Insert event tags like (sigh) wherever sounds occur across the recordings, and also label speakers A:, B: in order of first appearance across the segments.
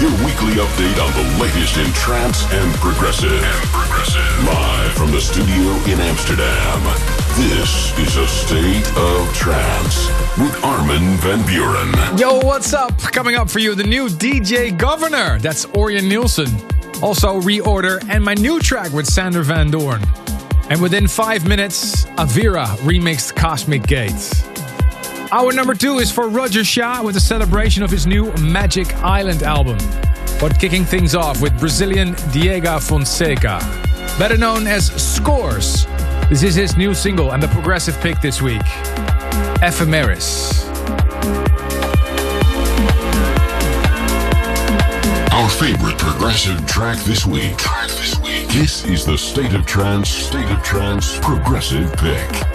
A: Your weekly update on the latest in trance and progressive. And progressive. Live from the studio in Amsterdam. This is a state of trance with Armin van Buuren.
B: Yo, what's up? Coming up for you, the new DJ Governor. That's Orjan Nilsen. Also, Reorder and my new track with Sander Van Doorn. And within five minutes, Avira remixed Cosmic Gates. Our number two is for Roger Shah with a celebration of his new Magic Island album. But kicking things off with Brazilian Diego Fonseca, better known as Scores. This is his new single and the progressive pick this week Ephemeris.
A: Our favorite progressive track this week. This is the State of Trance, State of Trance progressive pick.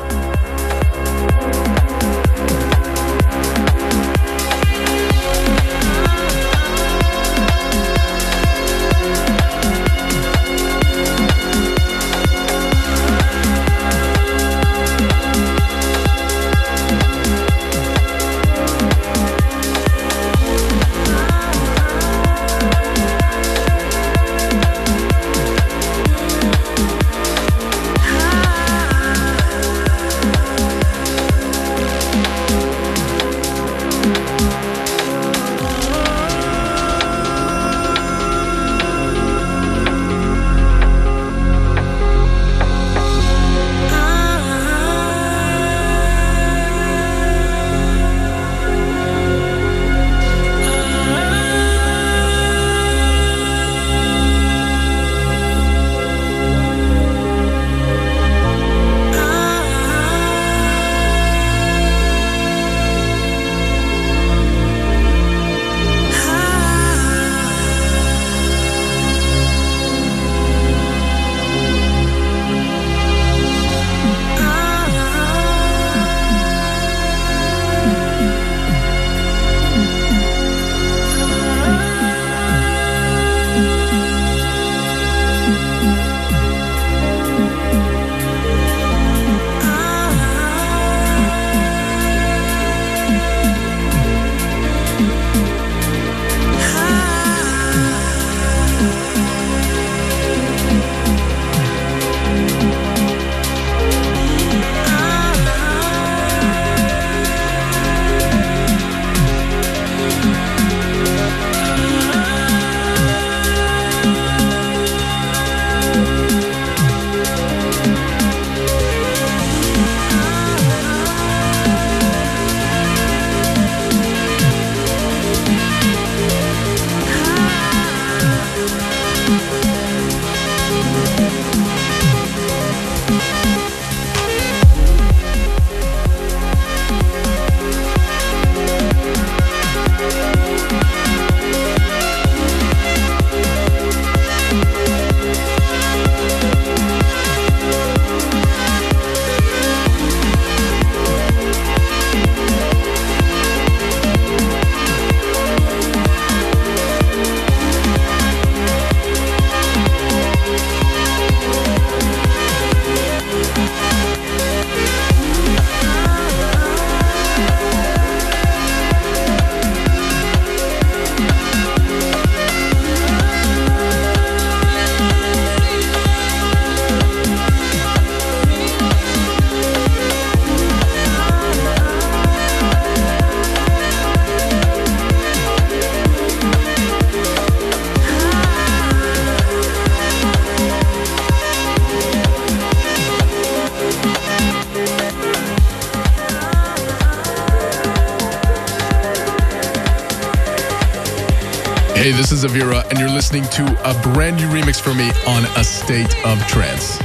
C: Is Avira, and you're listening to a brand new remix for me on A State of Trance.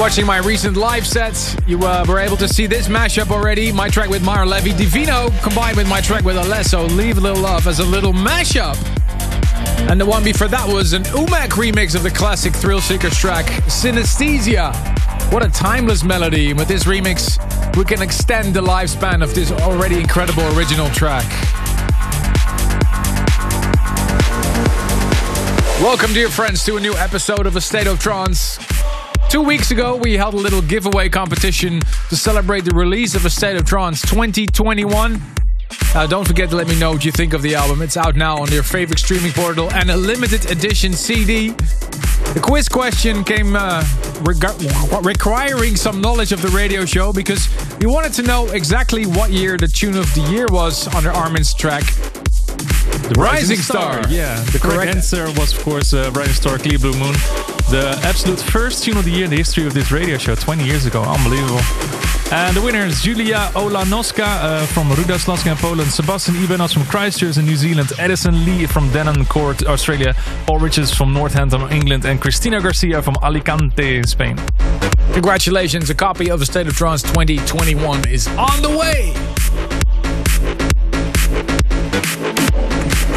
B: watching my recent live sets, you uh, were able to see this mashup already. My track with Maor Levi Divino combined with my track with Alesso, Leave a Little Love, as a little mashup. And the one before that was an Umac remix of the classic Thrillseekers track, Synaesthesia. What a timeless melody. With this remix, we can extend the lifespan of this already incredible original track. Welcome, dear friends, to a new episode of A State of Trance. Two weeks ago, we held a little giveaway competition to celebrate the release of A State of Trance 2021. Uh, don't forget to let me know what you think of the album. It's out now on your favorite streaming portal and a limited edition CD. The quiz question came uh, requiring some knowledge of the radio show because we wanted to know exactly what year the tune of the year was under Armin's track. The Rising, Star.
D: Yeah, the correct,
B: Correct.
D: answer was, of course, uh, Rising Star, Clear Blue Moon. The absolute first tune of the year in the history of this radio show, 20 years ago. Unbelievable. And the winner is Julia Olanoska uh, from Ruda Slaska in Poland, Sebastian Ibanos from Christchurch in New Zealand, Edison Lee from Denham Denoncourt, Australia, Paul Richards from Northampton, England, and Cristina Garcia from Alicante, Spain.
B: Congratulations, a copy of The State of Trance 2021 is on the way.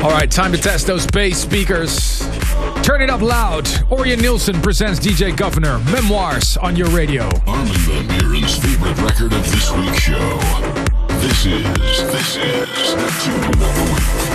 B: All right, time to test those bass speakers. Turn it up loud. Orjan Nilsen presents DJ Governor Memoirs on your radio.
A: Armin Van Buuren's favorite record of this week's show. This is, this is the Tune of the Week.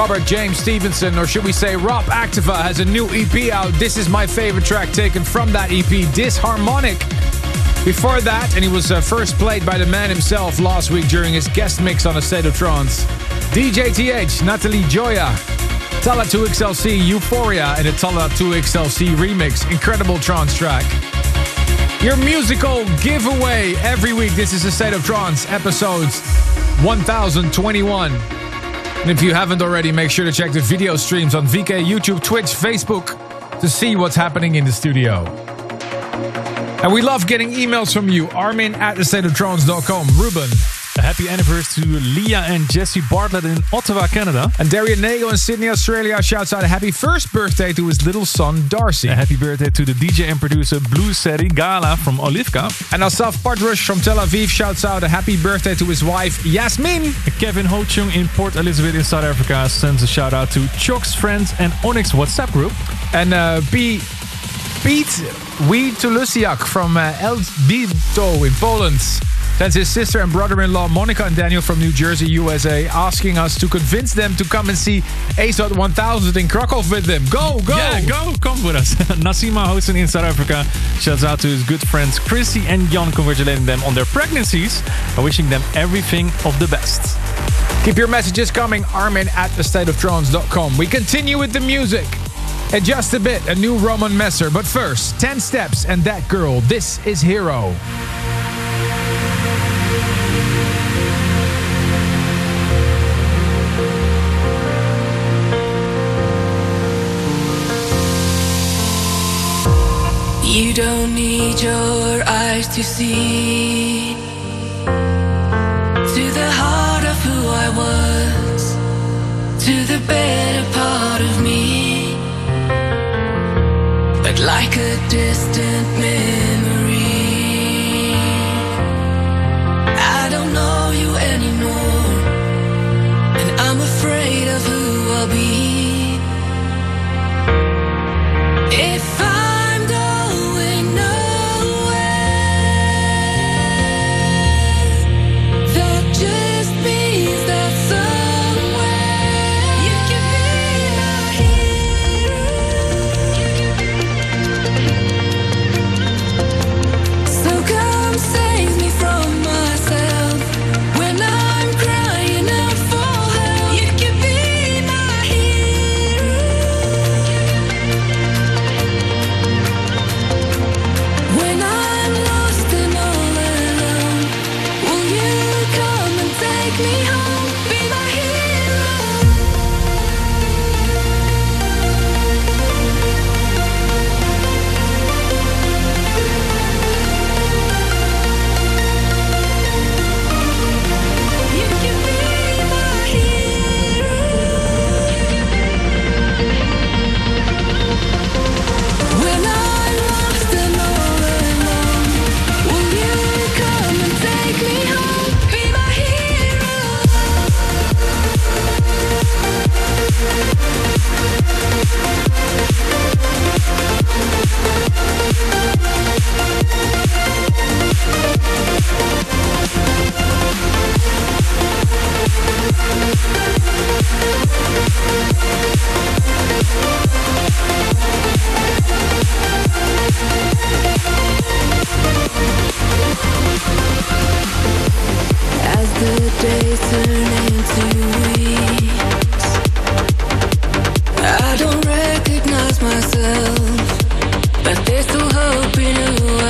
B: Robert James Stevenson, or should we say Rob Activa, has a new EP out. This is my favorite track taken from that EP, Disharmonic. Before that, and he was uh, first played by the man himself last week during his guest mix on A State of Trance. DJ TH, Natalie Gioia, Talla 2XLC, Euphoria, and a Talla 2XLC remix. Incredible trance track. Your musical giveaway every week. This is A State of Trance, episodes 1021. And if you haven't already, make sure to check the video streams on VK, YouTube, Twitch, Facebook to see what's happening in the studio. And we love getting emails from you. Armin at thestateoftrance.com. Ruben.
D: Happy anniversary to Leah and Jesse Bartlett in Ottawa, Canada.
B: And Darian Nagel in Sydney, Australia shouts out a happy first birthday to his little son, Darcy.
D: A happy birthday to the DJ and producer Blue Seri Gala from Olivka.
B: And Asaf Partrush from Tel Aviv shouts out a happy birthday to his wife, Yasmin.
D: Kevin Ho-chung in Port Elizabeth in South Africa sends a shout out to Chok's friends and Onyx WhatsApp group.
B: And uh, B. Pete Wee Tulusiak from uh, Elbito in Poland sends his sister and brother-in-law Monica and Daniel from New Jersey, USA, asking us to convince them to come and see ASOT 1000 in Krakow with them. Go, go!
D: Yeah, go, come with us. (laughs) Nasima Hosen in South Africa shouts out to his good friends Chrissy and Jan, congratulating them on their pregnancies and wishing them everything of the best.
B: Keep your messages coming, Armin at thestateoftrance.com. We continue with the music. And just a bit, a new Roman Messer. But first, 10 steps and that girl. This is Hero.
E: You don't need your eyes to see to the heart of who I was, to the better part of me. But like a distant memory, I don't know you anymore, and I'm afraid of who I'll be. I don't recognize myself, but there's still hope in who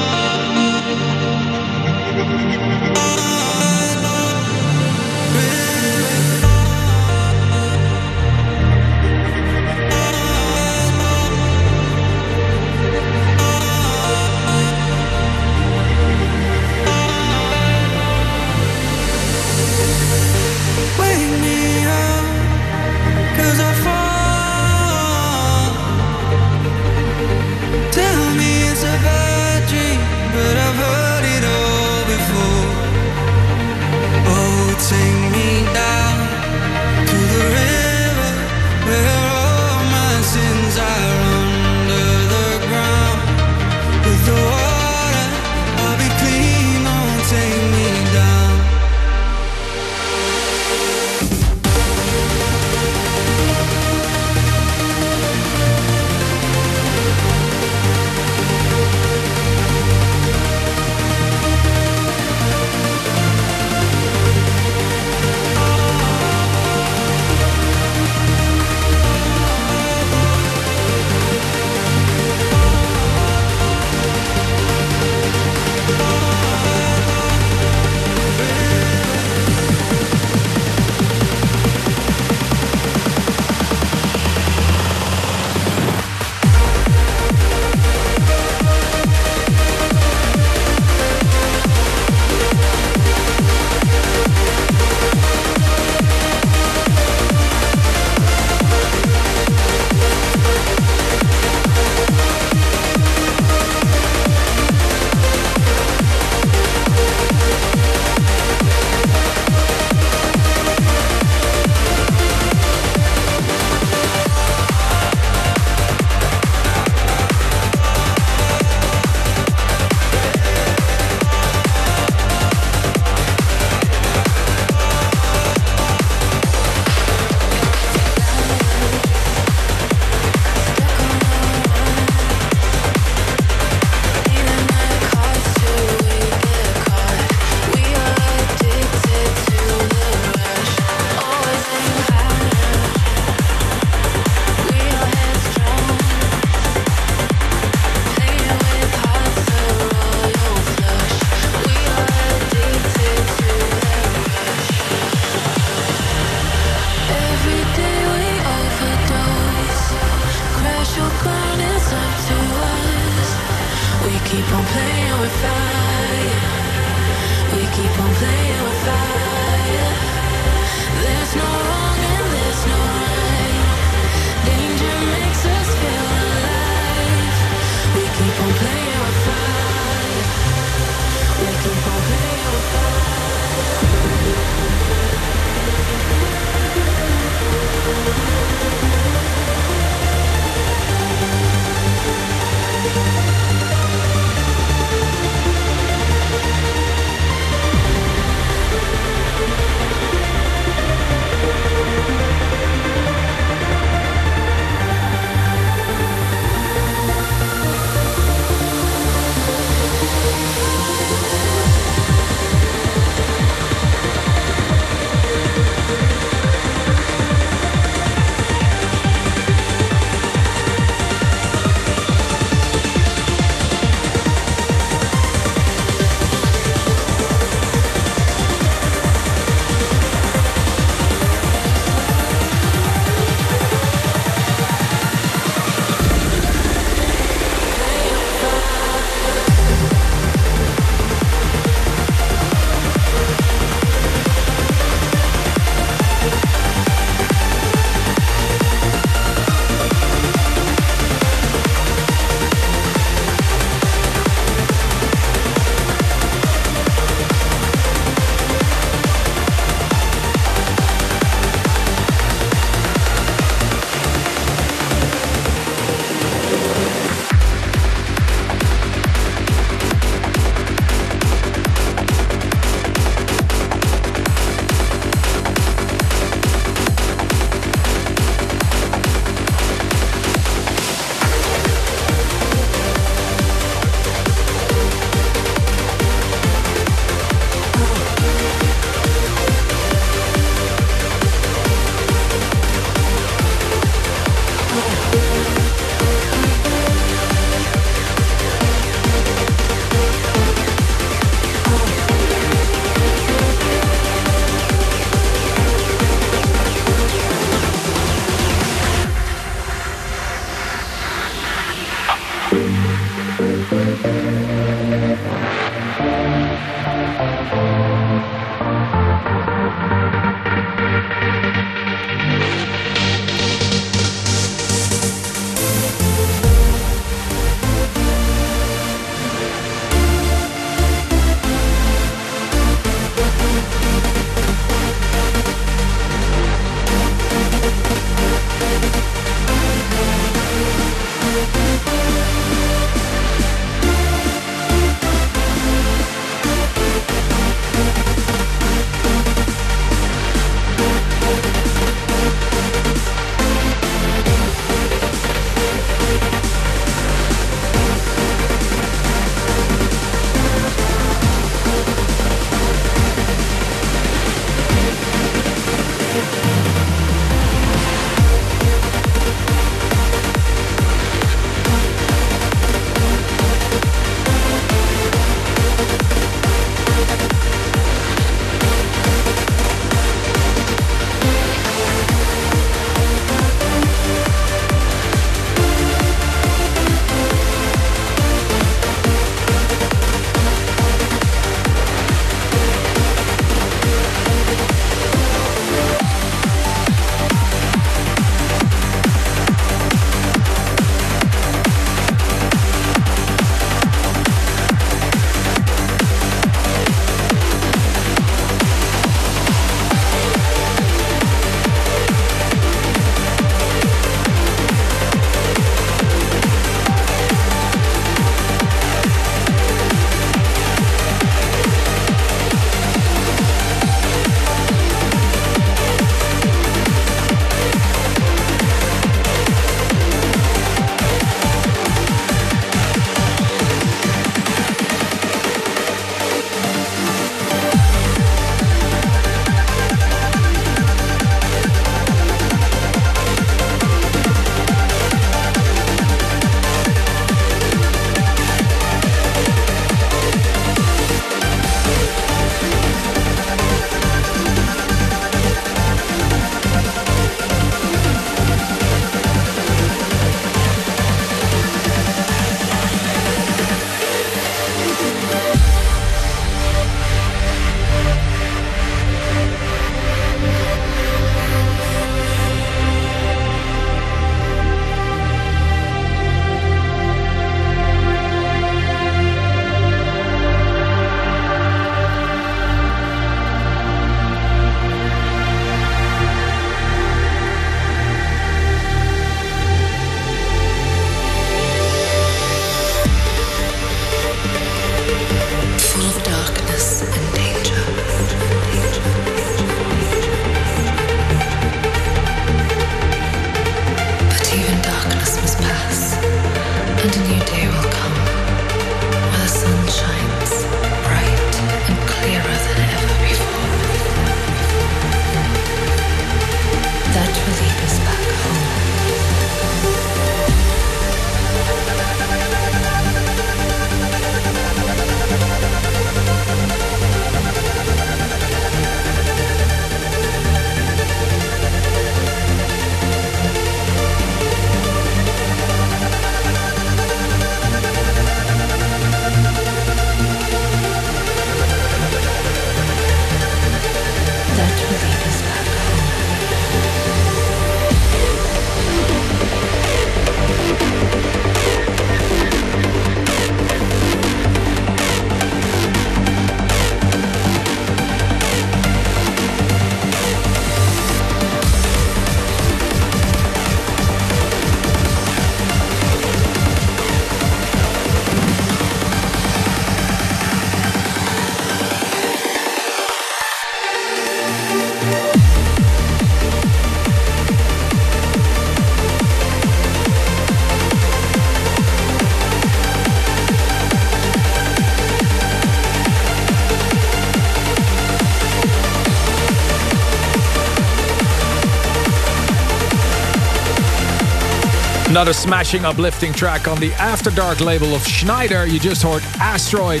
B: Another smashing, uplifting track on the After Dark label of Schneider. You just heard Asteroid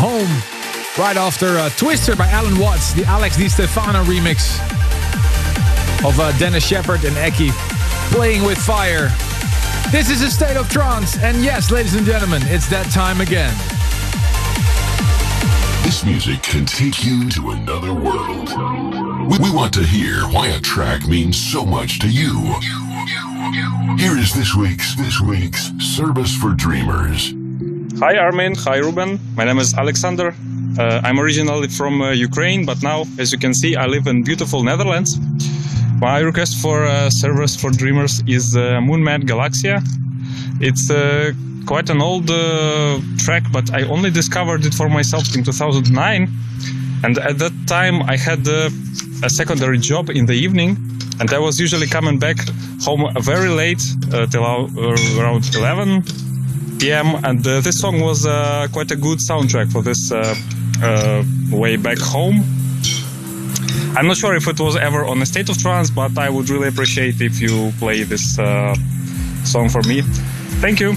B: Home. Right after uh, Twister by Allen Watts, the Alex Di Stefano remix of uh, Dennis Sheperd and Eki playing with fire. This is a state of trance, and yes, ladies and gentlemen, it's that time again.
A: This music can take you to another world. We, we want to hear why a track means so much to you. Here is this week's this week's service for dreamers.
F: Hi Armin, hi Ruben. My name is Alexander. Uh, I'm originally from uh, Ukraine, but now, as you can see, I live in beautiful Netherlands. My request for uh, service for dreamers is uh, Moonman Galaxia. It's uh, quite an old uh, track, but I only discovered it for myself in 2009. And at that time, I had uh, a secondary job in the evening, and I was usually coming back home very late, uh, till uh, around 11 p.m. And uh, this song was uh, quite a good soundtrack for this uh, uh, way back home. I'm not sure if it was ever on a state of trance, but I would really appreciate if you play this song for me. Thank you.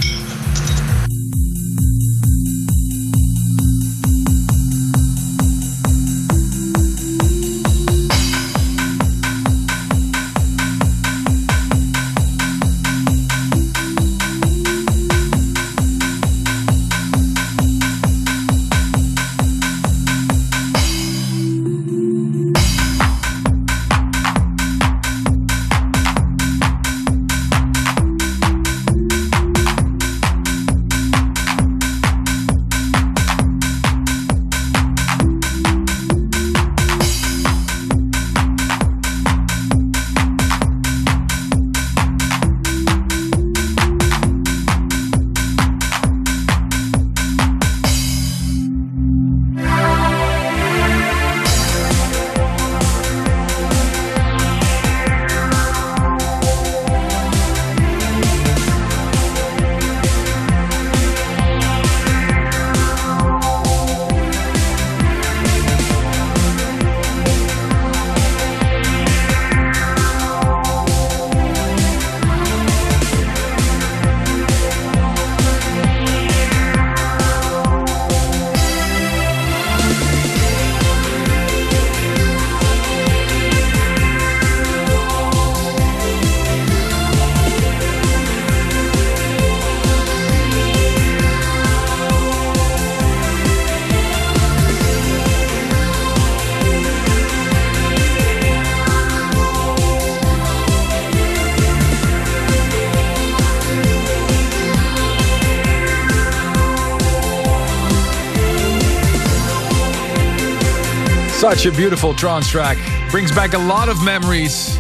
B: Such a beautiful trance track. Brings back a lot of memories.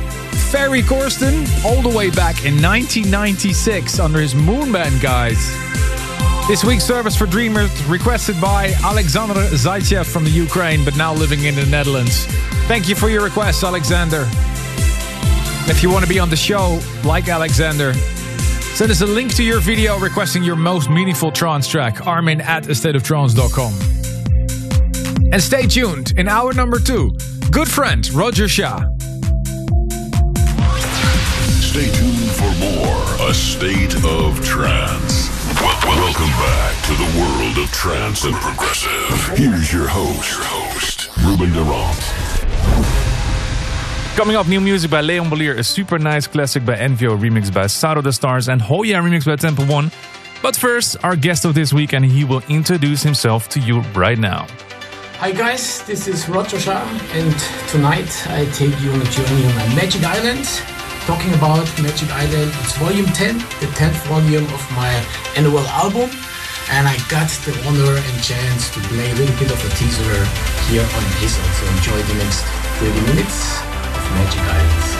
B: Ferry Corsten, all the way back in 1996 under his Moonman guise. This week's service for Dreamers requested by Alexander Zaitsev from the Ukraine, but now living in the Netherlands. Thank you for your request, Alexander. If you want to be on the show, like Alexander, send us a link to your video requesting your most meaningful trance track, armin at astateoftrance.com. And stay tuned in hour number two. Good friend Roger Shah.
A: Stay tuned for more A State of Trance. Welcome back to the world of trance and progressive. Here's your host, your host, Ruben de Ronde.
D: Coming up, new music by Leon Bolier, a super nice classic by Envio, remixed by Sado the Stars, and Hoya, remixed by Temple One. But first, our guest of this week, and he will introduce himself to you right now.
G: Hi guys, this is Roger Shah, and tonight I take you on a journey on my Magic Island. Talking about Magic Island, it's volume 10, the 10th volume of my annual album, and I got the honor and chance to play a little bit of a teaser here on Hazel. So enjoy the next 30 minutes of Magic Island.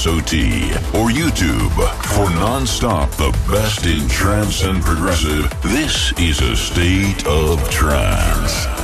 A: ASOT or YouTube for non-stop the best in trance and progressive. This is a state of trance.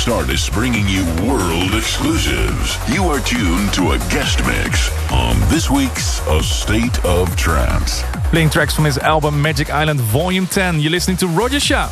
A: Hottest artists bringing you world exclusives. You are tuned to a guest mix on this week's A State of Trance.
D: Playing tracks from his album Magic Island Volume 10. You're listening to Roger Shah.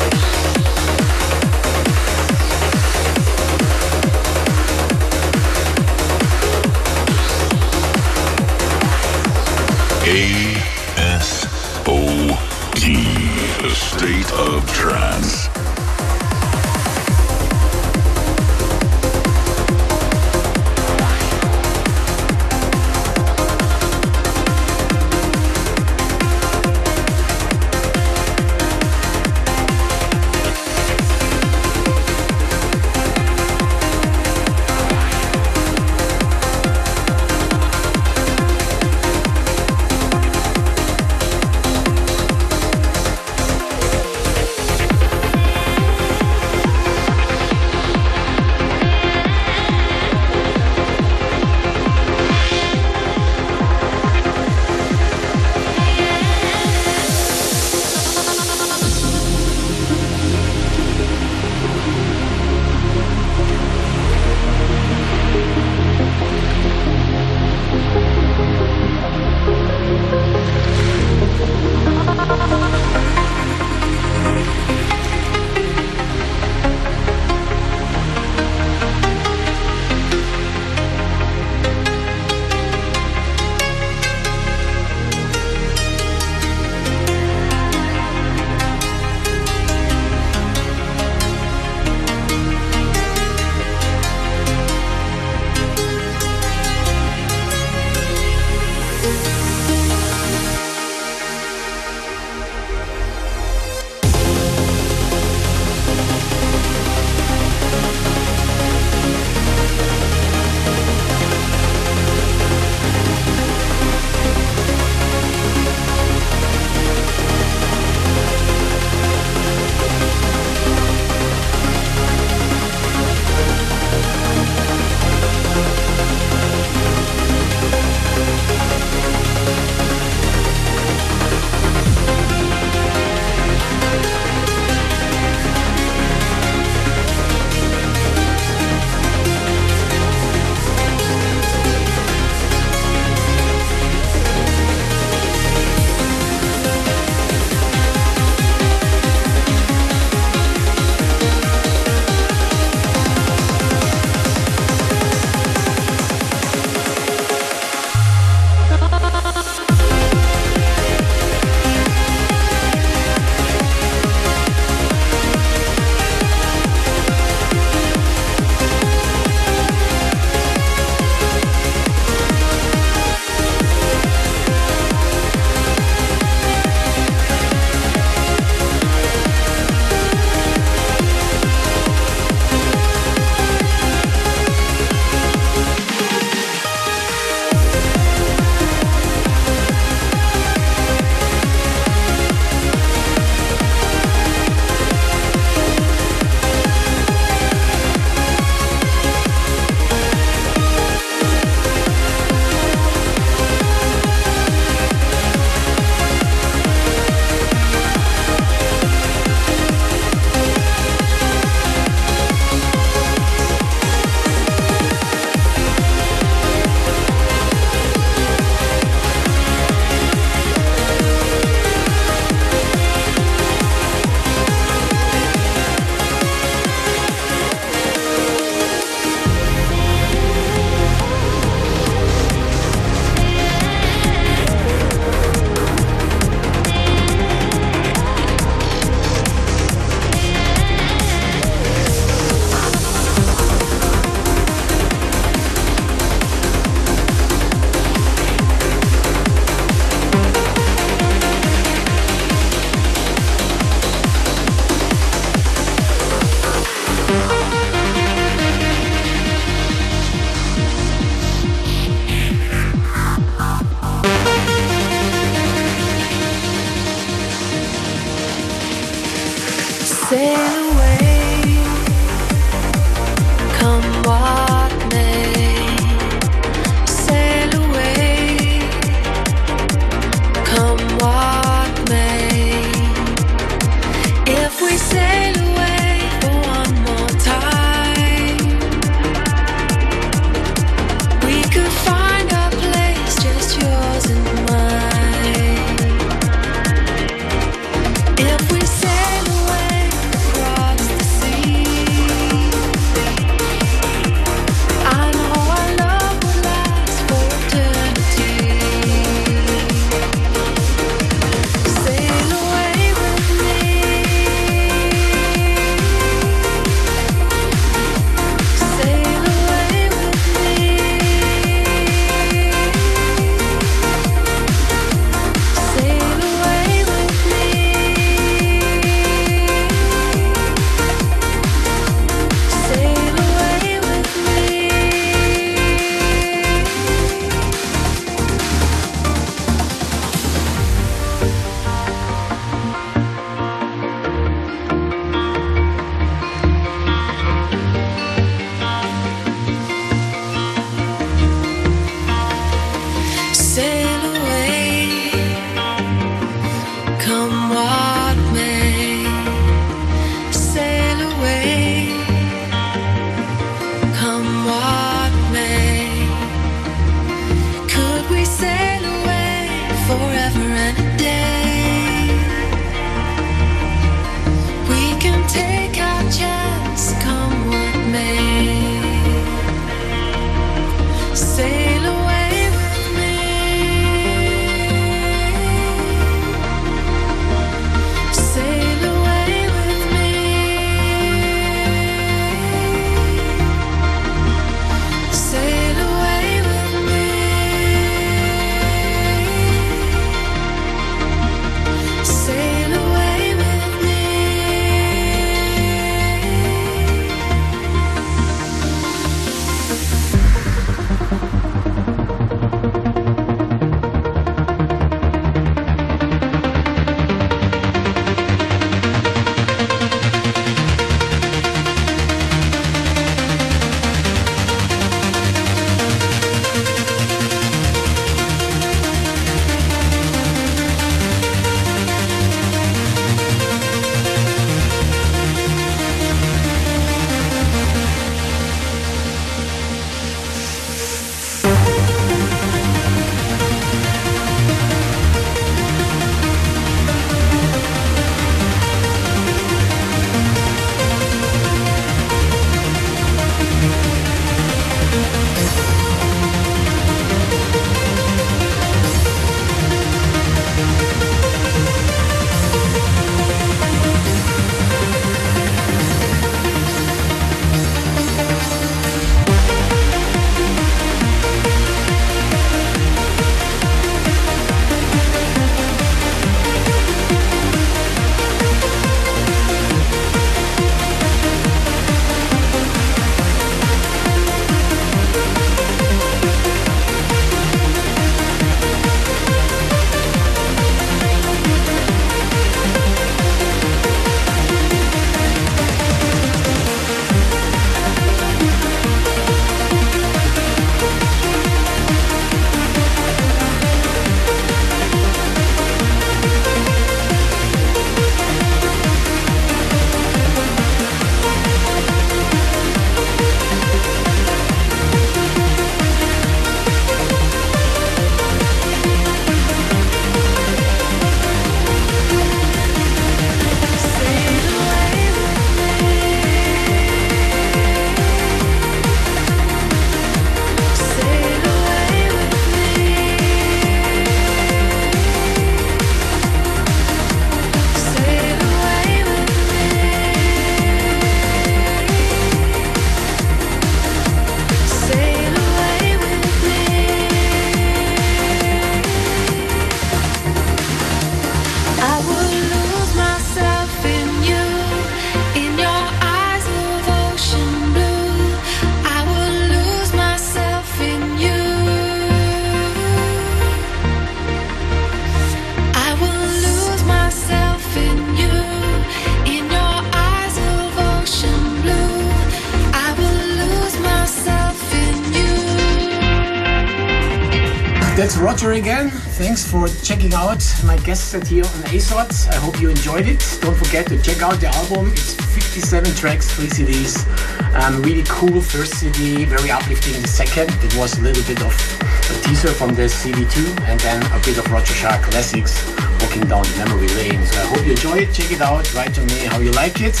G: Thanks for checking out my guest set here on ASOT. I hope you enjoyed it. Don't forget to check out the album. It's 57 tracks, three CDs. Um, really cool first CD, very uplifting the second. It was a little bit of a teaser from the CD2 and then a bit of Roger Shah classics walking down the memory lane. So I hope you enjoy it. Check it out. Write to me how you like it.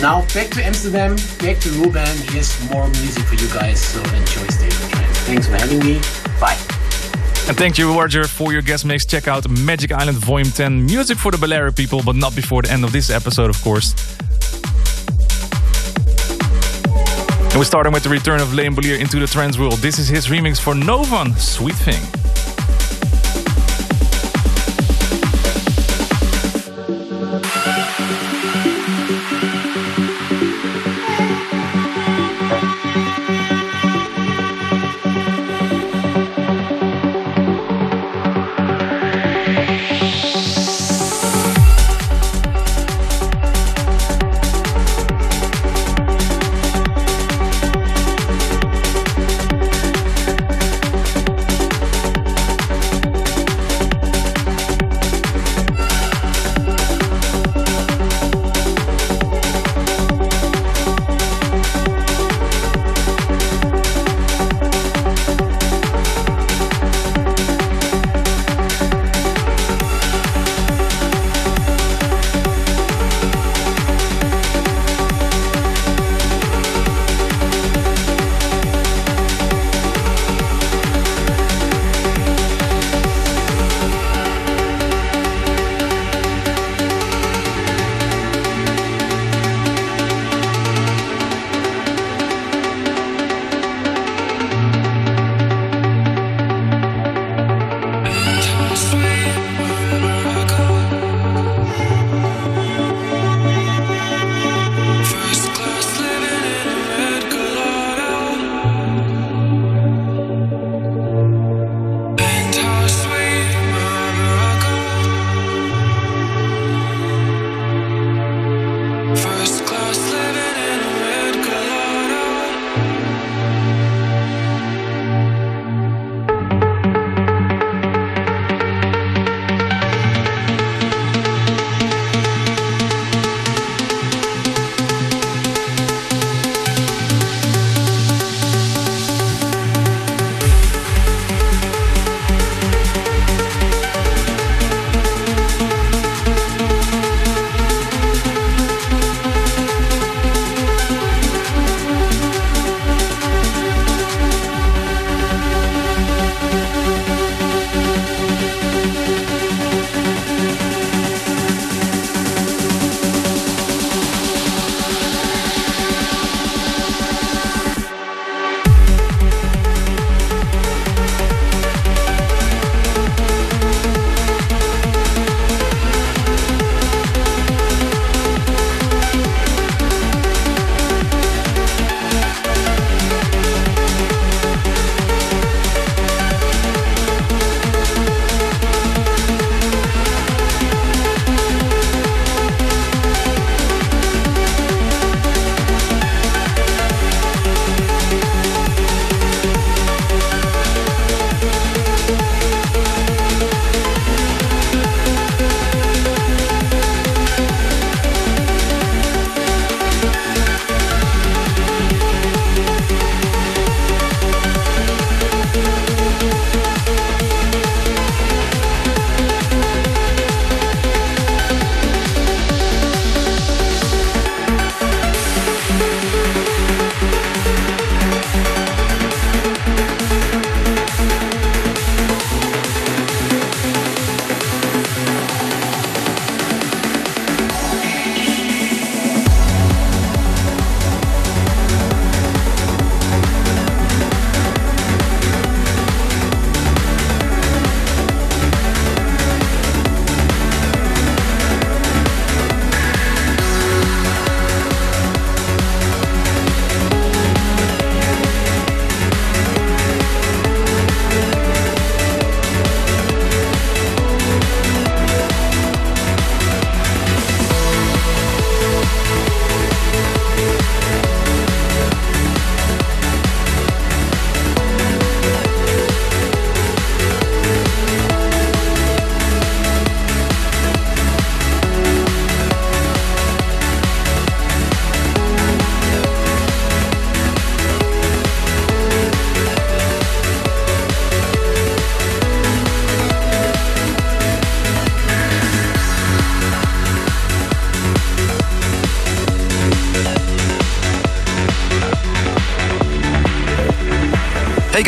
G: Now back to Amsterdam, back to Ruben. Here's more music for you guys. So enjoy of Thanks for having me.
D: And thank you, Roger, for your guest mix. Check out Magic Island Volume 10. Music for the Balearic people, but not before the end of this episode, of course. And we're starting with the return of Leon Bolier into the trance world. This is his remix for Novan, Sweet Thing.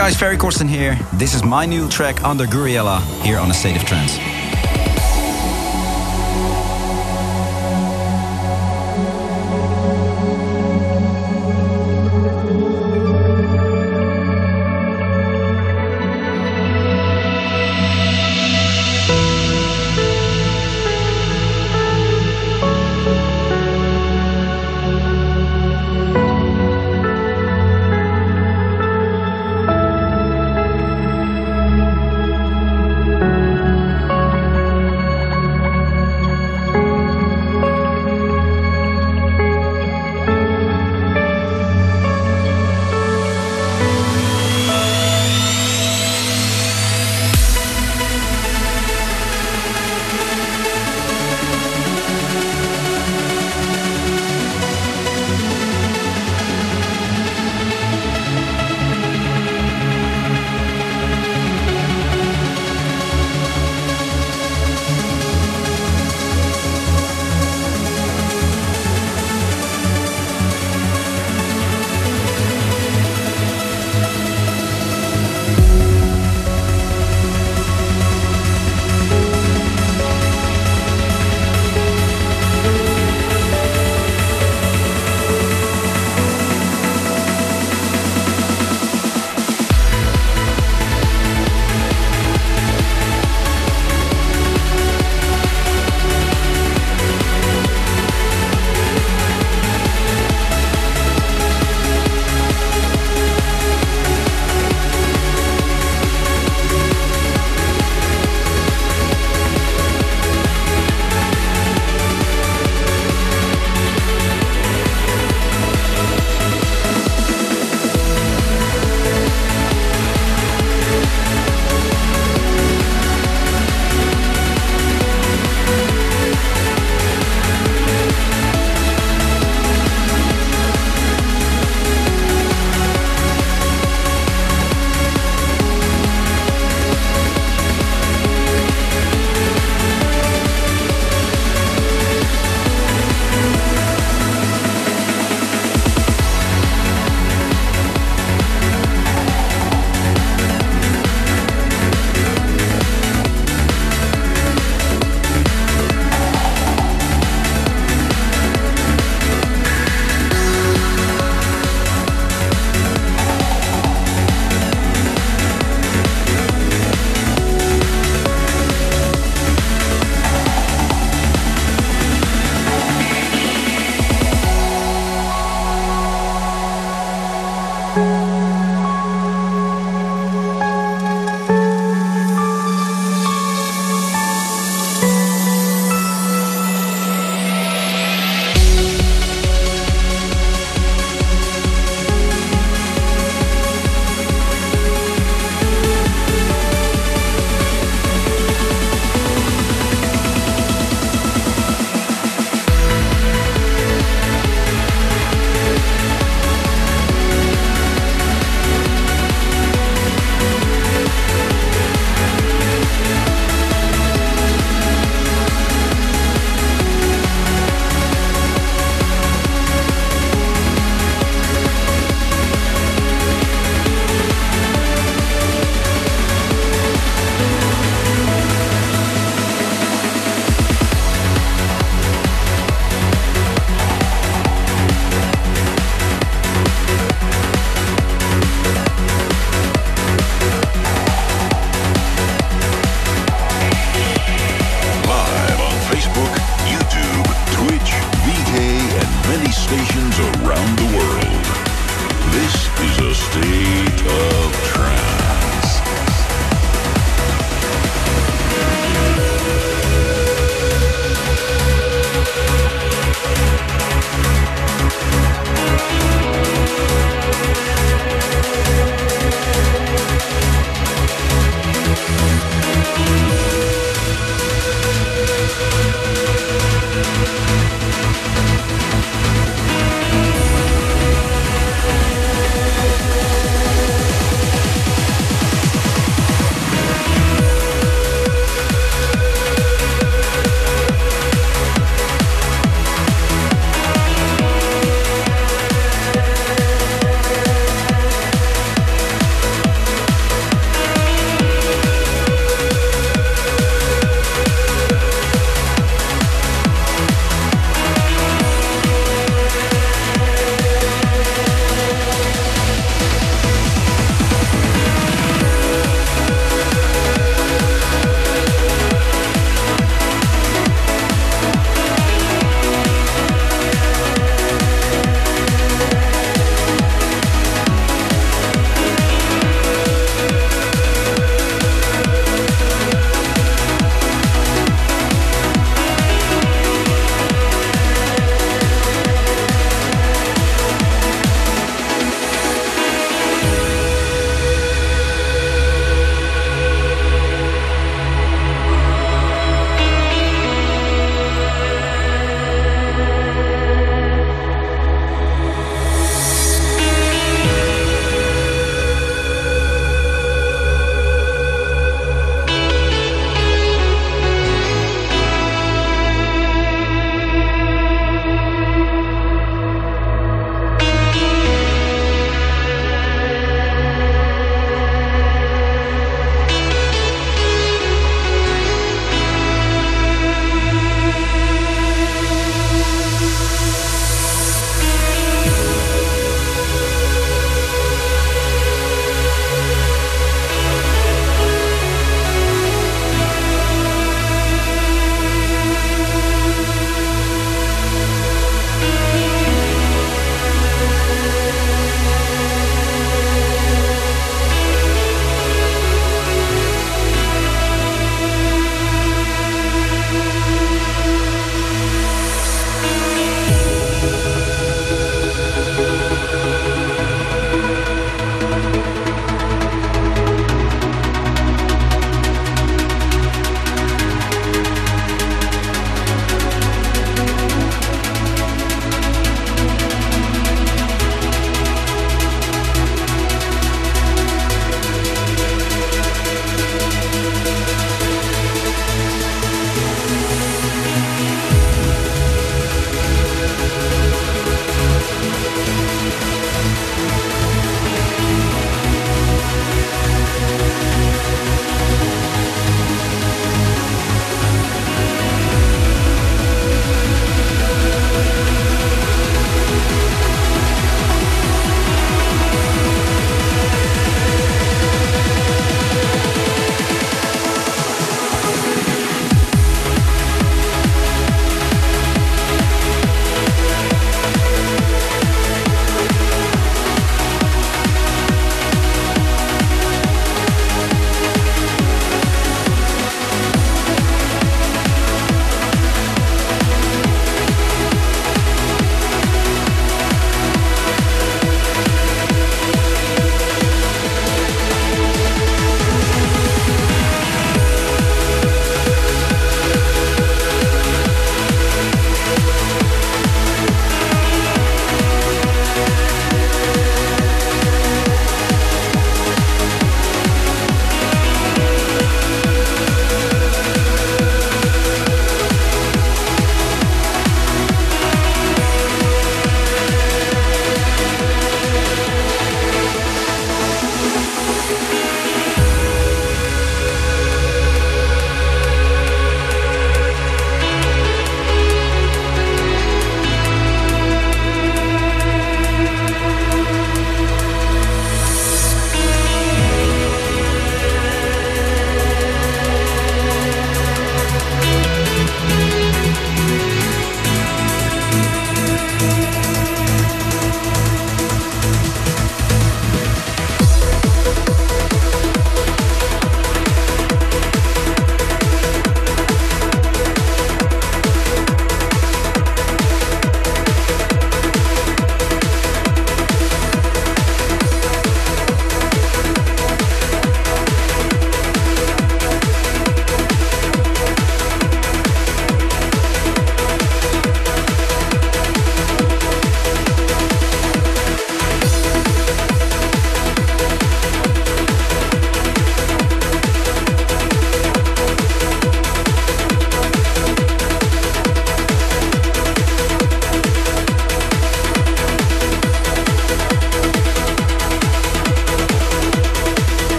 A: Guys, Ferry Corsten here. This is my new track under Gouryella here on A State of Trance.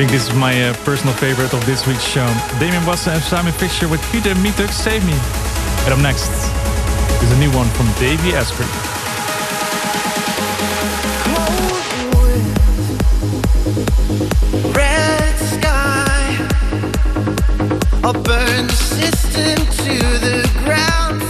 D: think this is my uh, personal favorite of this week's show. Damien Wassen and Simon Fisher with Peter Mietuk Save Me. And up next is a new one from Davey Asprey.
H: Burn the system to the ground.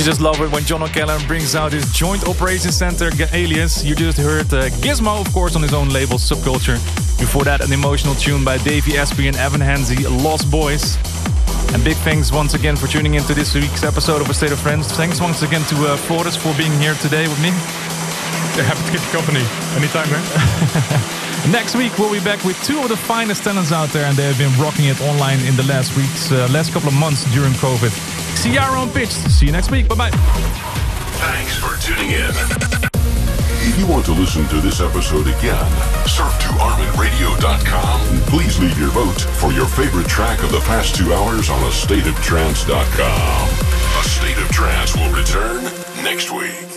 H: You
D: just love it when John O'Callaghan brings out his Joint Operations Center alias? You just heard uh, Gizmo, of course, on his own label, Subculture. Before that, an emotional tune by Davey Asprey and Evan Henzi, Lost Boys. And big thanks once again for tuning into this week's episode of A State of Friends. Thanks once again to uh, Flores for being here today with me.
B: happy to keep you company anytime, man. (laughs)
D: Next week we'll be back with two of the finest talents out there, and they have been rocking it online in the last weeks, uh, last couple of months during COVID. Ciara on pitch. See you next week. Bye bye.
A: Thanks for tuning in. If you want to listen to this episode again, surf to ArminRadio.com and please leave your vote for your favorite track of the past two hours on AstateOfTrance.com. A State of Trance will return next week.